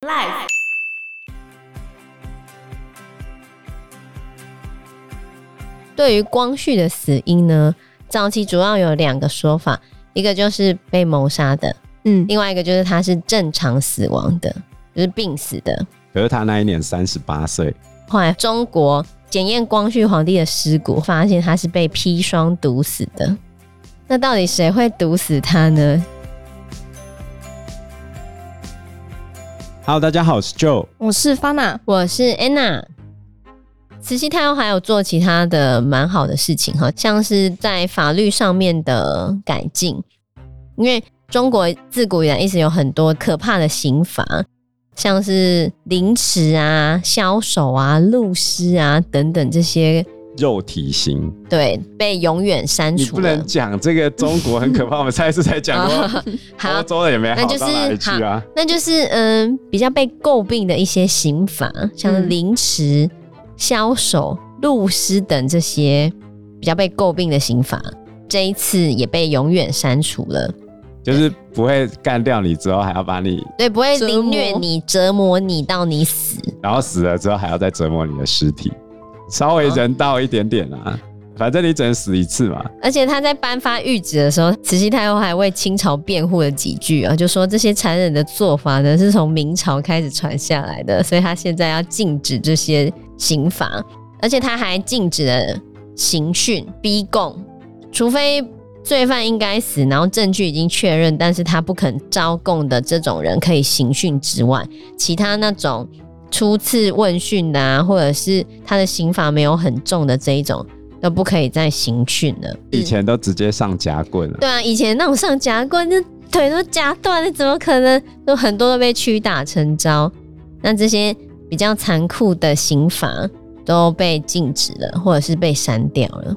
Life。对于光绪的死因呢，早期主要有两个说法，一个就是被谋杀的，嗯，另外一个就是他是正常死亡的，就是病死的。可是他那一年三十八岁。后来中国检验光绪皇帝的尸骨，发现他是被砒霜毒死的。那到底谁会毒死他呢？Hello，大家好，我是 Joe，我是 Fana，我是 Anna。慈禧太后还有做其他的蛮好的事情哈，像是在法律上面的改进，因为中国自古以来一直有很多可怕的刑罚，像是凌迟啊、枭首啊、戮尸啊等等这些。肉体刑对，被永远删除。你不能讲这个中国很可怕，我们上一次才讲过。欧洲的也没好到哪里去啊。那就是嗯，比较被诟病的一些刑法，像凌迟、枭首、戮尸等这些比较被诟病的刑法，这一次也被永远删除了。就是不会干掉你之后，还要把你对，不会凌虐你、折磨你到你死，然后死了之后还要再折磨你的尸体。稍微人道一点点啊，哦、反正你只能死一次嘛。而且他在颁发谕旨的时候，慈禧太后还为清朝辩护了几句啊，就说这些残忍的做法呢是从明朝开始传下来的，所以他现在要禁止这些刑罚，而且他还禁止了刑讯、逼供，除非罪犯应该死，然后证据已经确认，但是他不肯招供的这种人可以刑讯之外，其他那种。初次问讯啊，或者是他的刑罚没有很重的这一种，都不可以再刑讯了。以前都直接上夹棍了。对啊，以前那种上夹棍，那腿都夹断了，怎么可能？都很多都被屈打成招。那这些比较残酷的刑罚都被禁止了，或者是被删掉了。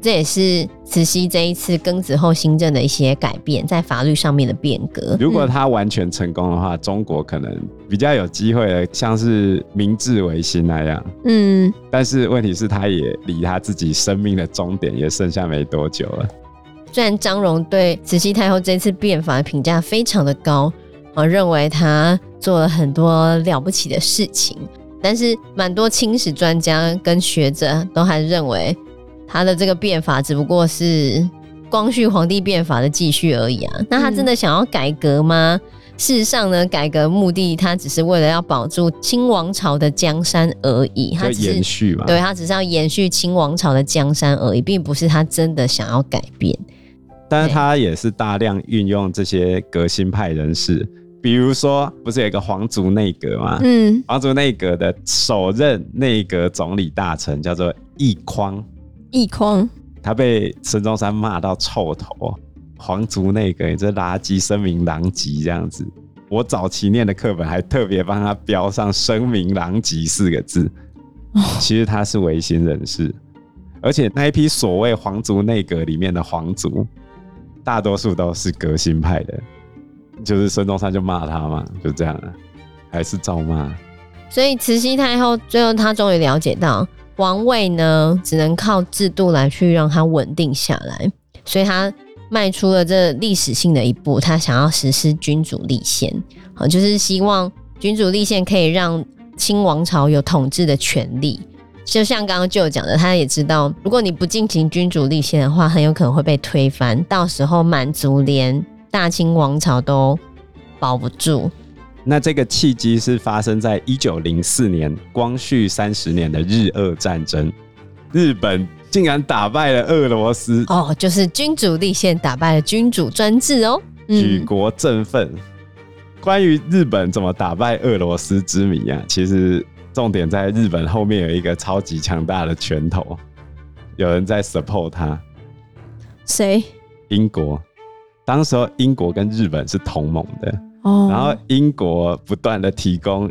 这也是慈禧这一次庚子后新政的一些改变，在法律上面的变革。如果他完全成功的话，嗯、中国可能比较有机会，像是明治维新那样。嗯，但是问题是，他也离他自己生命的终点也剩下没多久了。虽然张荣对慈禧太后这次变法的评价非常的高，我认为他做了很多了不起的事情，但是蛮多清史专家跟学者都还认为。他的这个变法只不过是光绪皇帝变法的继续而已啊！那他真的想要改革吗？嗯、事实上呢，改革目的他只是为了要保住清王朝的江山而已。他只是延续嘛？对，他只是要延续清王朝的江山而已，并不是他真的想要改变。但是他也是大量运用这些革新派人士，比如说，不是有一个皇族内阁吗？嗯，皇族内阁的首任内阁总理大臣叫做奕匡。奕匡，他被孙中山骂到臭头，皇族内阁，你这垃圾，声名狼藉这样子。我早期念的课本还特别帮他标上“声名狼藉”四个字。其实他是维新人士，而且那一批所谓皇族内阁里面的皇族，大多数都是革新派的。就是孙中山就骂他嘛，就这样，还是照骂。所以慈禧太后最后，她终于了解到。王位呢，只能靠制度来去让它稳定下来，所以他迈出了这历史性的一步，他想要实施君主立宪，好，就是希望君主立宪可以让清王朝有统治的权利。就像刚刚就有讲的，他也知道，如果你不进行君主立宪的话，很有可能会被推翻，到时候满族连大清王朝都保不住。那这个契机是发生在一九零四年光绪三十年的日俄战争，日本竟然打败了俄罗斯哦，就是君主立宪打败了君主专制哦，举国振奋。关于日本怎么打败俄罗斯之谜啊，其实重点在日本后面有一个超级强大的拳头，有人在 support 他，谁？英国，当时候英国跟日本是同盟的。然后英国不断的提供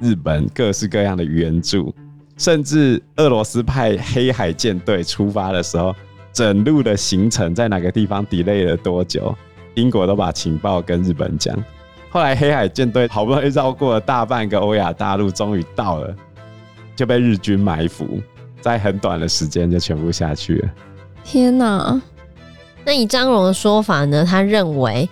日本各式各样的援助，甚至俄罗斯派黑海舰队出发的时候，整路的行程在哪个地方 delay 了多久，英国都把情报跟日本讲。后来黑海舰队好不容易绕过了大半个欧亚大陆，终于到了，就被日军埋伏，在很短的时间就全部下去了。天哪！那以张荣的说法呢？他认为。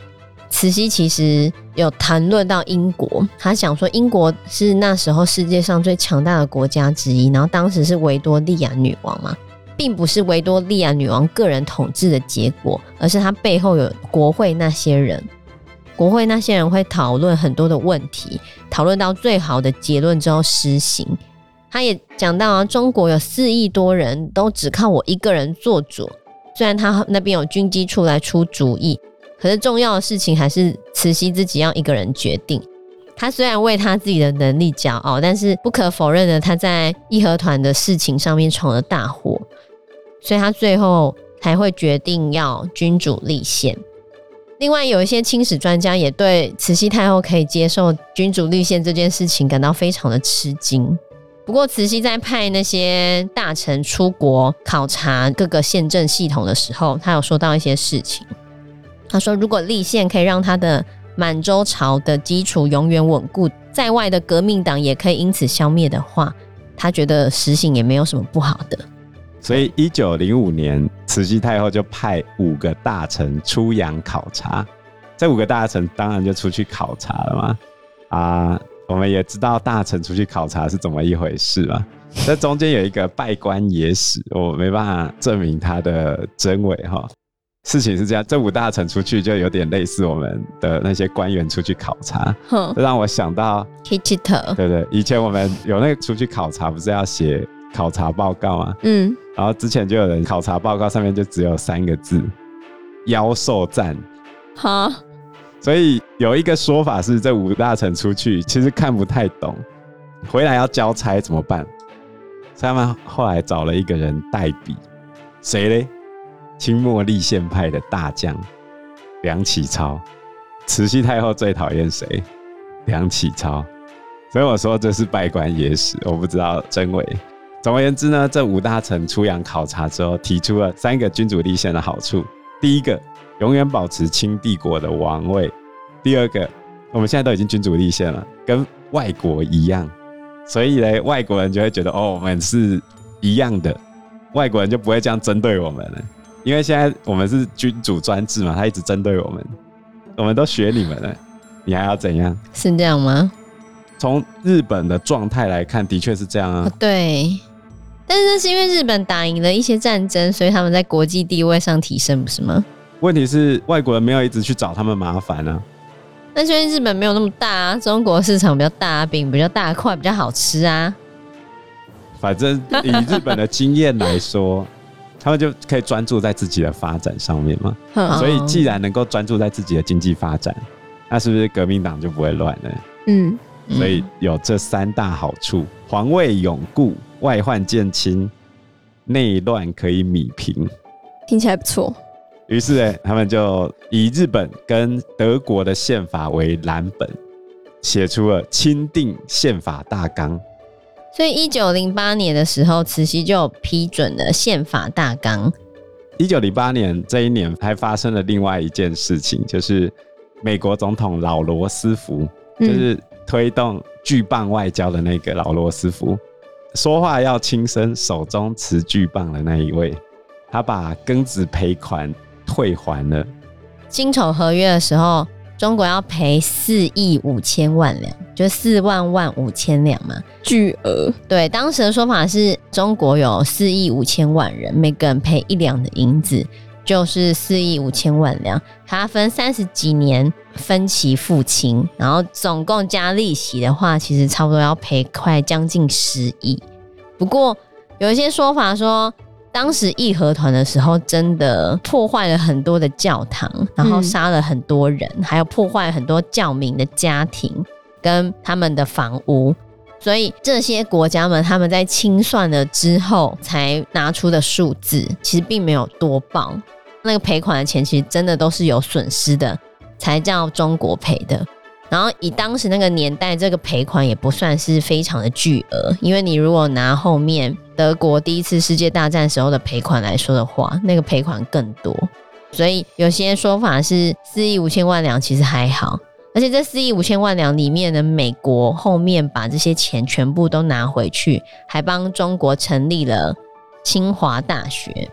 慈禧其实有谈论到英国，他想说英国是那时候世界上最强大的国家之一，然后当时是维多利亚女王嘛，并不是维多利亚女王个人统治的结果，而是她背后有国会那些人，国会那些人会讨论很多的问题，讨论到最好的结论之后施行。他也讲到啊，中国有四亿多人都只靠我一个人做主，虽然他那边有军机处来出主意。可是重要的事情还是慈禧自己要一个人决定。她虽然为她自己的能力骄傲，但是不可否认的，她在义和团的事情上面闯了大祸，所以她最后才会决定要君主立宪。另外，有一些清史专家也对慈禧太后可以接受君主立宪这件事情感到非常的吃惊。不过，慈禧在派那些大臣出国考察各个宪政系统的时候，她有说到一些事情。他说：“如果立宪可以让他的满洲朝的基础永远稳固，在外的革命党也可以因此消灭的话，他觉得实行也没有什么不好的。”所以，一九零五年，慈禧太后就派五个大臣出洋考察。这五个大臣当然就出去考察了嘛。啊，我们也知道大臣出去考察是怎么一回事嘛。这中间有一个拜官野史，我没办法证明他的真伪哈。事情是这样，这五大臣出去就有点类似我们的那些官员出去考察，哼，让我想到 Kitchener，对对，以前我们有那个出去考察，不是要写考察报告吗？嗯，然后之前就有人考察报告上面就只有三个字：妖兽战。哈，所以有一个说法是，这五大臣出去其实看不太懂，回来要交差怎么办？所以他们后来找了一个人代笔，谁嘞？清末立宪派的大将梁启超，慈禧太后最讨厌谁？梁启超，所以我说这是稗官野史，我不知道真伪。总而言之呢，这五大臣出洋考察之后，提出了三个君主立宪的好处：第一个，永远保持清帝国的王位；第二个，我们现在都已经君主立宪了，跟外国一样，所以呢，外国人就会觉得哦，我们是一样的，外国人就不会这样针对我们了。因为现在我们是君主专制嘛，他一直针对我们，我们都学你们了，你还要怎样？是这样吗？从日本的状态来看，的确是这样啊。对，但是那是因为日本打赢了一些战争，所以他们在国际地位上提升，不是吗？问题是外国人没有一直去找他们麻烦啊。那是因为日本没有那么大啊，中国市场比较大，饼比较大块，比较好吃啊。反正以日本的经验来说。他们就可以专注在自己的发展上面嘛，所以既然能够专注在自己的经济发展，那是不是革命党就不会乱了？嗯，所以有这三大好处：皇位永固、外患渐清、内乱可以弭平。听起来不错。于是呢，他们就以日本跟德国的宪法为蓝本，写出了钦定宪法大纲。所以，一九零八年的时候，慈禧就批准了宪法大纲。一九零八年这一年，还发生了另外一件事情，就是美国总统老罗斯福，就是推动巨棒外交的那个老罗斯福，说话要轻声，手中持巨棒的那一位，他把庚子赔款退还了。辛丑合约的时候。中国要赔四亿五千万两，就四万万五千两嘛，巨额。对，当时的说法是中国有四亿五千万人，每个人赔一两的银子，就是四亿五千万两。它分三十几年分期付清，然后总共加利息的话，其实差不多要赔快将近十亿。不过有一些说法说。当时义和团的时候，真的破坏了很多的教堂，然后杀了很多人，嗯、还有破坏很多教民的家庭跟他们的房屋。所以这些国家们他们在清算了之后才拿出的数字，其实并没有多棒。那个赔款的钱其实真的都是有损失的，才叫中国赔的。然后以当时那个年代，这个赔款也不算是非常的巨额，因为你如果拿后面德国第一次世界大战时候的赔款来说的话，那个赔款更多。所以有些说法是四亿五千万两，其实还好。而且这四亿五千万两里面呢，美国后面把这些钱全部都拿回去，还帮中国成立了清华大学，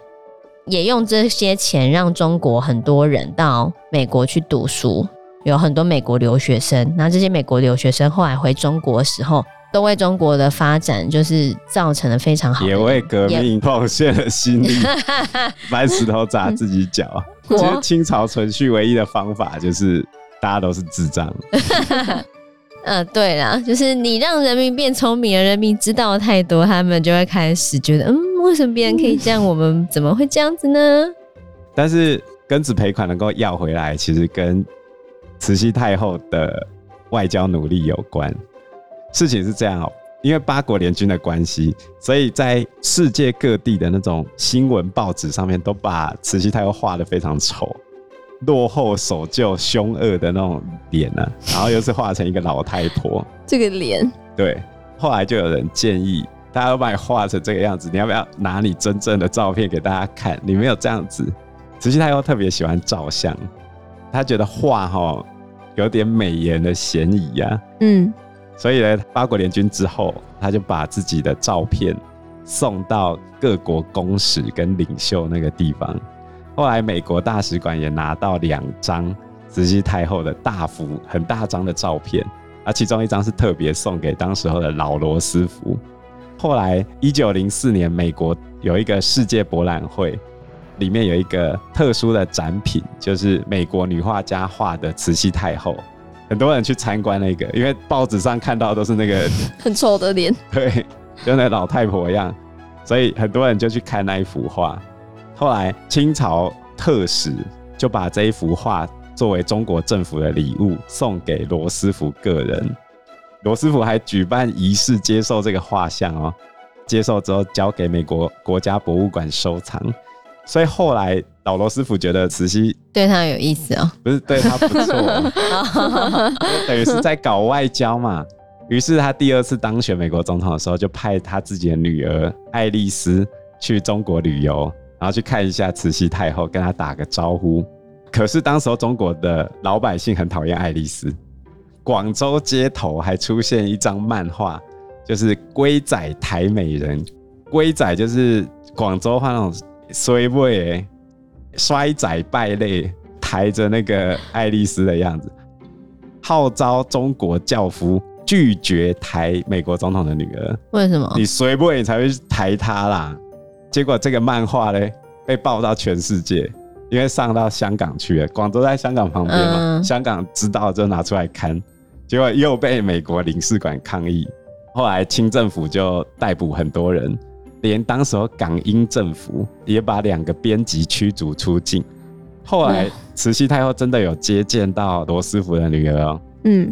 也用这些钱让中国很多人到美国去读书。有很多美国留学生，那这些美国留学生后来回中国的时候，都为中国的发展就是造成了非常好，也为革命奉献了心力，搬石头砸自己脚。其实清朝存续唯一的方法就是大家都是智障。嗯、呃，对啦，就是你让人民变聪明了，人民知道太多，他们就会开始觉得，嗯，为什么别人可以这样，我们怎么会这样子呢？但是庚子赔款能够要回来，其实跟慈禧太后的外交努力有关。事情是这样哦、喔，因为八国联军的关系，所以在世界各地的那种新闻报纸上面，都把慈禧太后画的非常丑。落后、守旧、凶恶的那种脸呢、啊，然后又是画成一个老太婆，这个脸，对。后来就有人建议，大家都把你画成这个样子，你要不要拿你真正的照片给大家看？你没有这样子。慈禧太后特别喜欢照相，她觉得画哈有点美颜的嫌疑呀、啊。嗯，所以呢，八国联军之后，她就把自己的照片送到各国公使跟领袖那个地方。后来，美国大使馆也拿到两张慈禧太后的大幅、很大张的照片，而其中一张是特别送给当时候的老罗斯福。后来，一九零四年，美国有一个世界博览会，里面有一个特殊的展品，就是美国女画家画的慈禧太后。很多人去参观那个，因为报纸上看到都是那个 很丑的脸，对，就那老太婆一样，所以很多人就去看那一幅画。后来清朝特使就把这一幅画作为中国政府的礼物送给罗斯福个人，罗斯福还举办仪式接受这个画像哦，接受之后交给美国国家博物馆收藏。所以后来老罗斯福觉得慈禧对他有意思哦，不是对他不错，等于是在搞外交嘛。于是他第二次当选美国总统的时候，就派他自己的女儿爱丽丝去中国旅游。然后去看一下慈禧太后，跟她打个招呼。可是当时候中国的老百姓很讨厌爱丽丝，广州街头还出现一张漫画，就是“龟仔抬美人”。龟仔就是广州话那种衰尾、衰仔败类，抬着那个爱丽丝的样子，号召中国教夫拒绝抬美国总统的女儿。为什么？你衰尾你才会抬她啦。结果这个漫画嘞，被报到全世界，因为上到香港去了。广州在香港旁边嘛，嗯、香港知道就拿出来看，结果又被美国领事馆抗议。后来清政府就逮捕很多人，连当时港英政府也把两个编辑驱逐出境。后来慈禧太后真的有接见到罗斯福的女儿哦。嗯，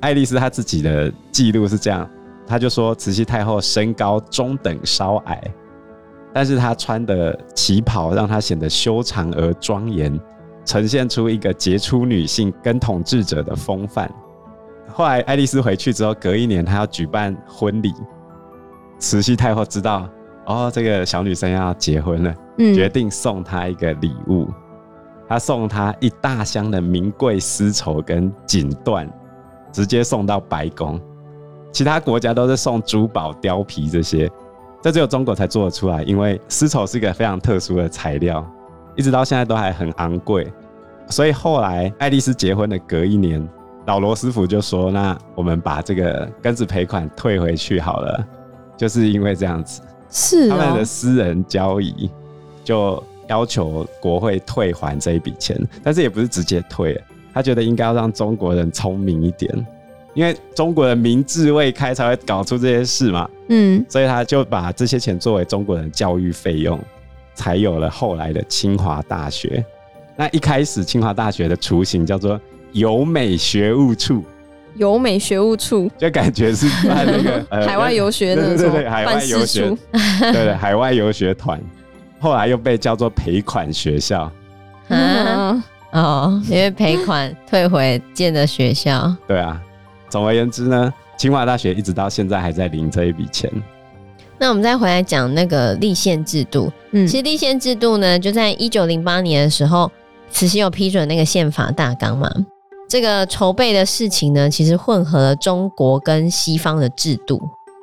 爱丽丝她自己的记录是这样，她就说慈禧太后身高中等稍矮。但是她穿的旗袍让她显得修长而庄严，呈现出一个杰出女性跟统治者的风范。后来爱丽丝回去之后，隔一年她要举办婚礼，慈禧太后知道哦，这个小女生要结婚了，嗯、决定送她一个礼物。她送她一大箱的名贵丝绸跟锦缎，直接送到白宫。其他国家都是送珠宝、貂皮这些。这只有中国才做得出来，因为丝绸是一个非常特殊的材料，一直到现在都还很昂贵。所以后来爱丽丝结婚的隔一年，老罗斯福就说：“那我们把这个庚子赔款退回去好了。”就是因为这样子，是他们的私人交易，就要求国会退还这一笔钱，但是也不是直接退，他觉得应该要让中国人聪明一点。因为中国人民智未开，才会搞出这些事嘛。嗯，所以他就把这些钱作为中国人教育费用，才有了后来的清华大学。那一开始清华大学的雏形叫做有美学务处，有美学务处就感觉是办那个、呃、海外游学的对对对，海外游学，对对，海外游学团。后来又被叫做赔款学校。嗯，哦，因为赔款退回建的学校。对啊。总而言之呢，清华大学一直到现在还在领这一笔钱。那我们再回来讲那个立宪制度。嗯，其实立宪制度呢，就在一九零八年的时候，慈禧有批准那个宪法大纲嘛。这个筹备的事情呢，其实混合了中国跟西方的制度。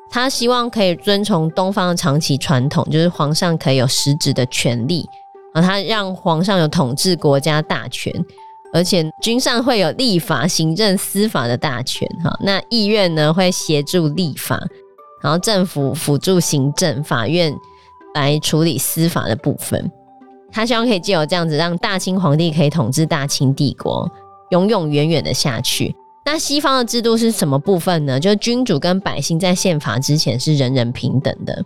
他希望可以遵从东方的长期传统，就是皇上可以有实质的权利，啊，他让皇上有统治国家大权。而且君上会有立法、行政、司法的大权哈。那议院呢会协助立法，然后政府辅助行政，法院来处理司法的部分。他希望可以借由这样子，让大清皇帝可以统治大清帝国，永永远远的下去。那西方的制度是什么部分呢？就是君主跟百姓在宪法之前是人人平等的，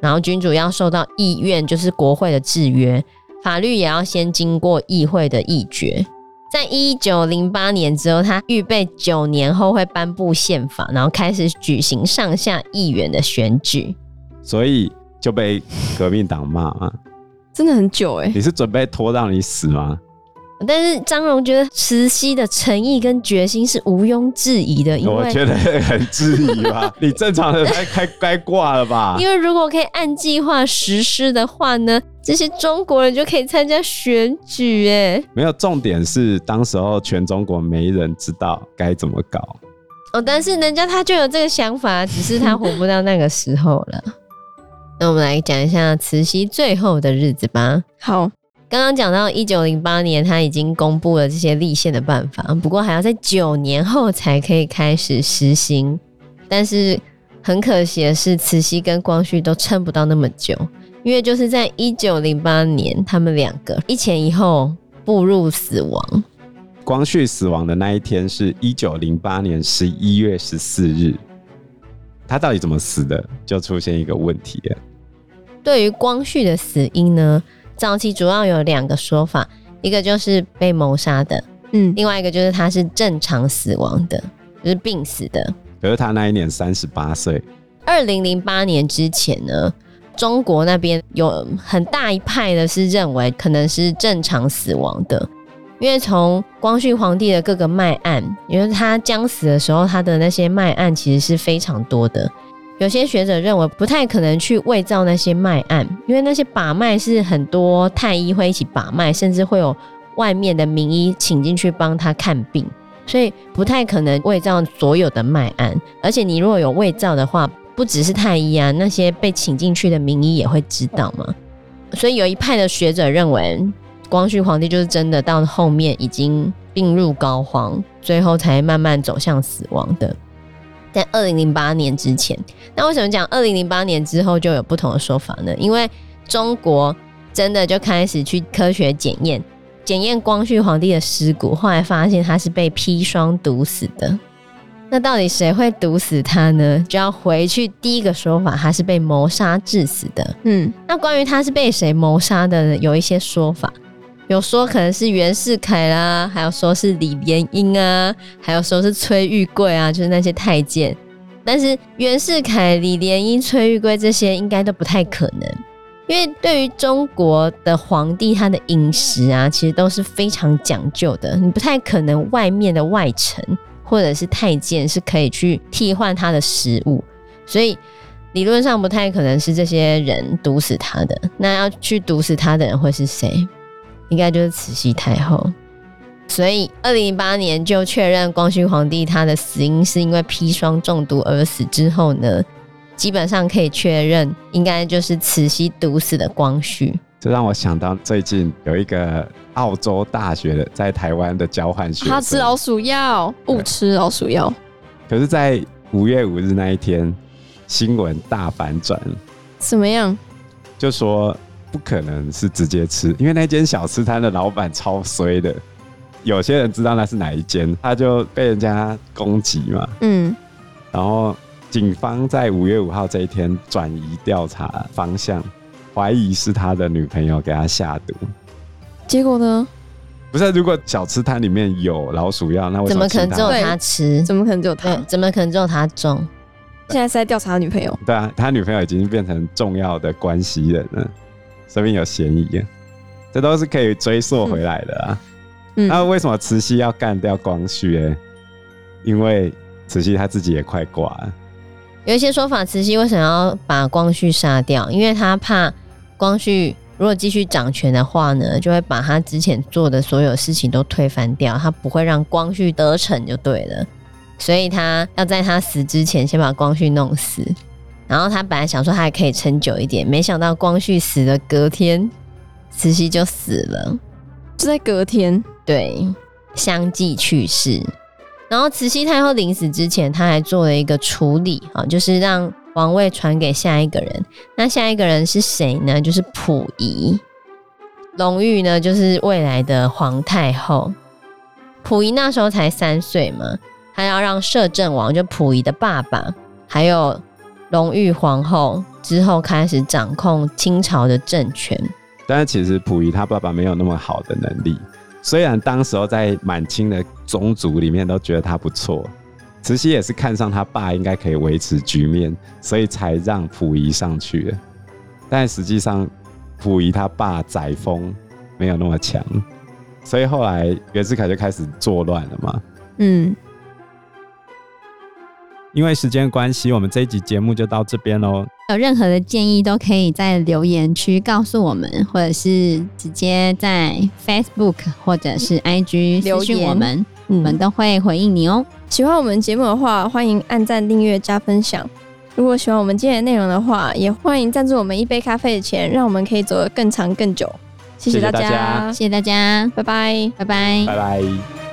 然后君主要受到议院，就是国会的制约，法律也要先经过议会的议决。在一九零八年之后，他预备九年后会颁布宪法，然后开始举行上下议员的选举，所以就被革命党骂嘛。真的很久哎、欸！你是准备拖到你死吗？但是张荣觉得慈禧的诚意跟决心是毋庸置疑的，因为我觉得很质疑吧。你正常的该该该挂了吧？因为如果可以按计划实施的话呢，这些中国人就可以参加选举哎。没有，重点是当时候全中国没人知道该怎么搞。哦，但是人家他就有这个想法，只是他活不到那个时候了。那我们来讲一下慈禧最后的日子吧。好，刚刚讲到一九零八年，他已经公布了这些立宪的办法，不过还要在九年后才可以开始实行。但是很可惜的是，慈禧跟光绪都撑不到那么久，因为就是在一九零八年，他们两个一前一后步入死亡。光绪死亡的那一天是一九零八年十一月十四日。他到底怎么死的？就出现一个问题了。对于光绪的死因呢，早期主要有两个说法，一个就是被谋杀的，嗯，另外一个就是他是正常死亡的，就是病死的。可是他那一年三十八岁。二零零八年之前呢，中国那边有很大一派的是认为可能是正常死亡的。因为从光绪皇帝的各个脉案，因为他将死的时候，他的那些脉案其实是非常多的。有些学者认为不太可能去伪造那些脉案，因为那些把脉是很多太医会一起把脉，甚至会有外面的名医请进去帮他看病，所以不太可能伪造所有的脉案。而且你如果有伪造的话，不只是太医啊，那些被请进去的名医也会知道嘛。所以有一派的学者认为。光绪皇帝就是真的到后面已经病入膏肓，最后才慢慢走向死亡的。在二零零八年之前，那为什么讲二零零八年之后就有不同的说法呢？因为中国真的就开始去科学检验，检验光绪皇帝的尸骨，后来发现他是被砒霜毒死的。那到底谁会毒死他呢？就要回去第一个说法，他是被谋杀致死的。嗯，那关于他是被谁谋杀的呢？有一些说法。有说可能是袁世凯啦，还有说是李莲英啊，还有说是崔玉贵啊，就是那些太监。但是袁世凯、李莲英、崔玉贵这些应该都不太可能，因为对于中国的皇帝，他的饮食啊，其实都是非常讲究的，你不太可能外面的外臣或者是太监是可以去替换他的食物，所以理论上不太可能是这些人毒死他的。那要去毒死他的人会是谁？应该就是慈禧太后，所以二零零八年就确认光绪皇帝他的死因是因为砒霜中毒而死之后呢，基本上可以确认应该就是慈禧毒死的光绪。这让我想到最近有一个澳洲大学的在台湾的交换学生，他吃老鼠药，误吃老鼠药。可是，在五月五日那一天，新闻大反转。怎么样？就说。不可能是直接吃，因为那间小吃摊的老板超衰的。有些人知道那是哪一间，他就被人家攻击嘛。嗯，然后警方在五月五号这一天转移调查方向，怀疑是他的女朋友给他下毒。结果呢？不是，如果小吃摊里面有老鼠药，那怎么可能只有他吃？怎么可能只有他？怎么可能只有他中？现在是在调查他女朋友。对啊，他女朋友已经变成重要的关系人了。这边有嫌疑，这都是可以追溯回来的啊。嗯，那为什么慈禧要干掉光绪？哎，因为慈禧她自己也快挂了。有一些说法，慈禧为什么要把光绪杀掉？因为她怕光绪如果继续掌权的话呢，就会把他之前做的所有事情都推翻掉，他不会让光绪得逞就对了。所以他要在他死之前先把光绪弄死。然后他本来想说他还可以撑久一点，没想到光绪死的隔天，慈禧就死了，就在隔天。对，相继去世。然后慈禧太后临死之前，她还做了一个处理啊，就是让王位传给下一个人。那下一个人是谁呢？就是溥仪。隆裕呢，就是未来的皇太后。溥仪那时候才三岁嘛，他要让摄政王，就溥仪的爸爸，还有隆裕皇后之后开始掌控清朝的政权。但是其实溥仪他爸爸没有那么好的能力。虽然当时候在满清的宗族里面都觉得他不错，慈禧也是看上他爸应该可以维持局面，所以才让溥仪上去的。但实际上，溥仪他爸载沣没有那么强，所以后来袁世凯就开始作乱了嘛。嗯，因为时间关系，我们这一集节目就到这边喽。有任何的建议都可以在留言区告诉我们，或者是直接在 Facebook 或者是 IG 私讯我们，我们都会回应你哦。喜欢我们节目的话，欢迎按赞、订阅、加分享。如果喜欢我们今天的内容的话，也欢迎赞助我们一杯咖啡的钱，让我们可以走得更长更久。谢谢大家，谢谢大家，拜拜，拜拜，拜拜。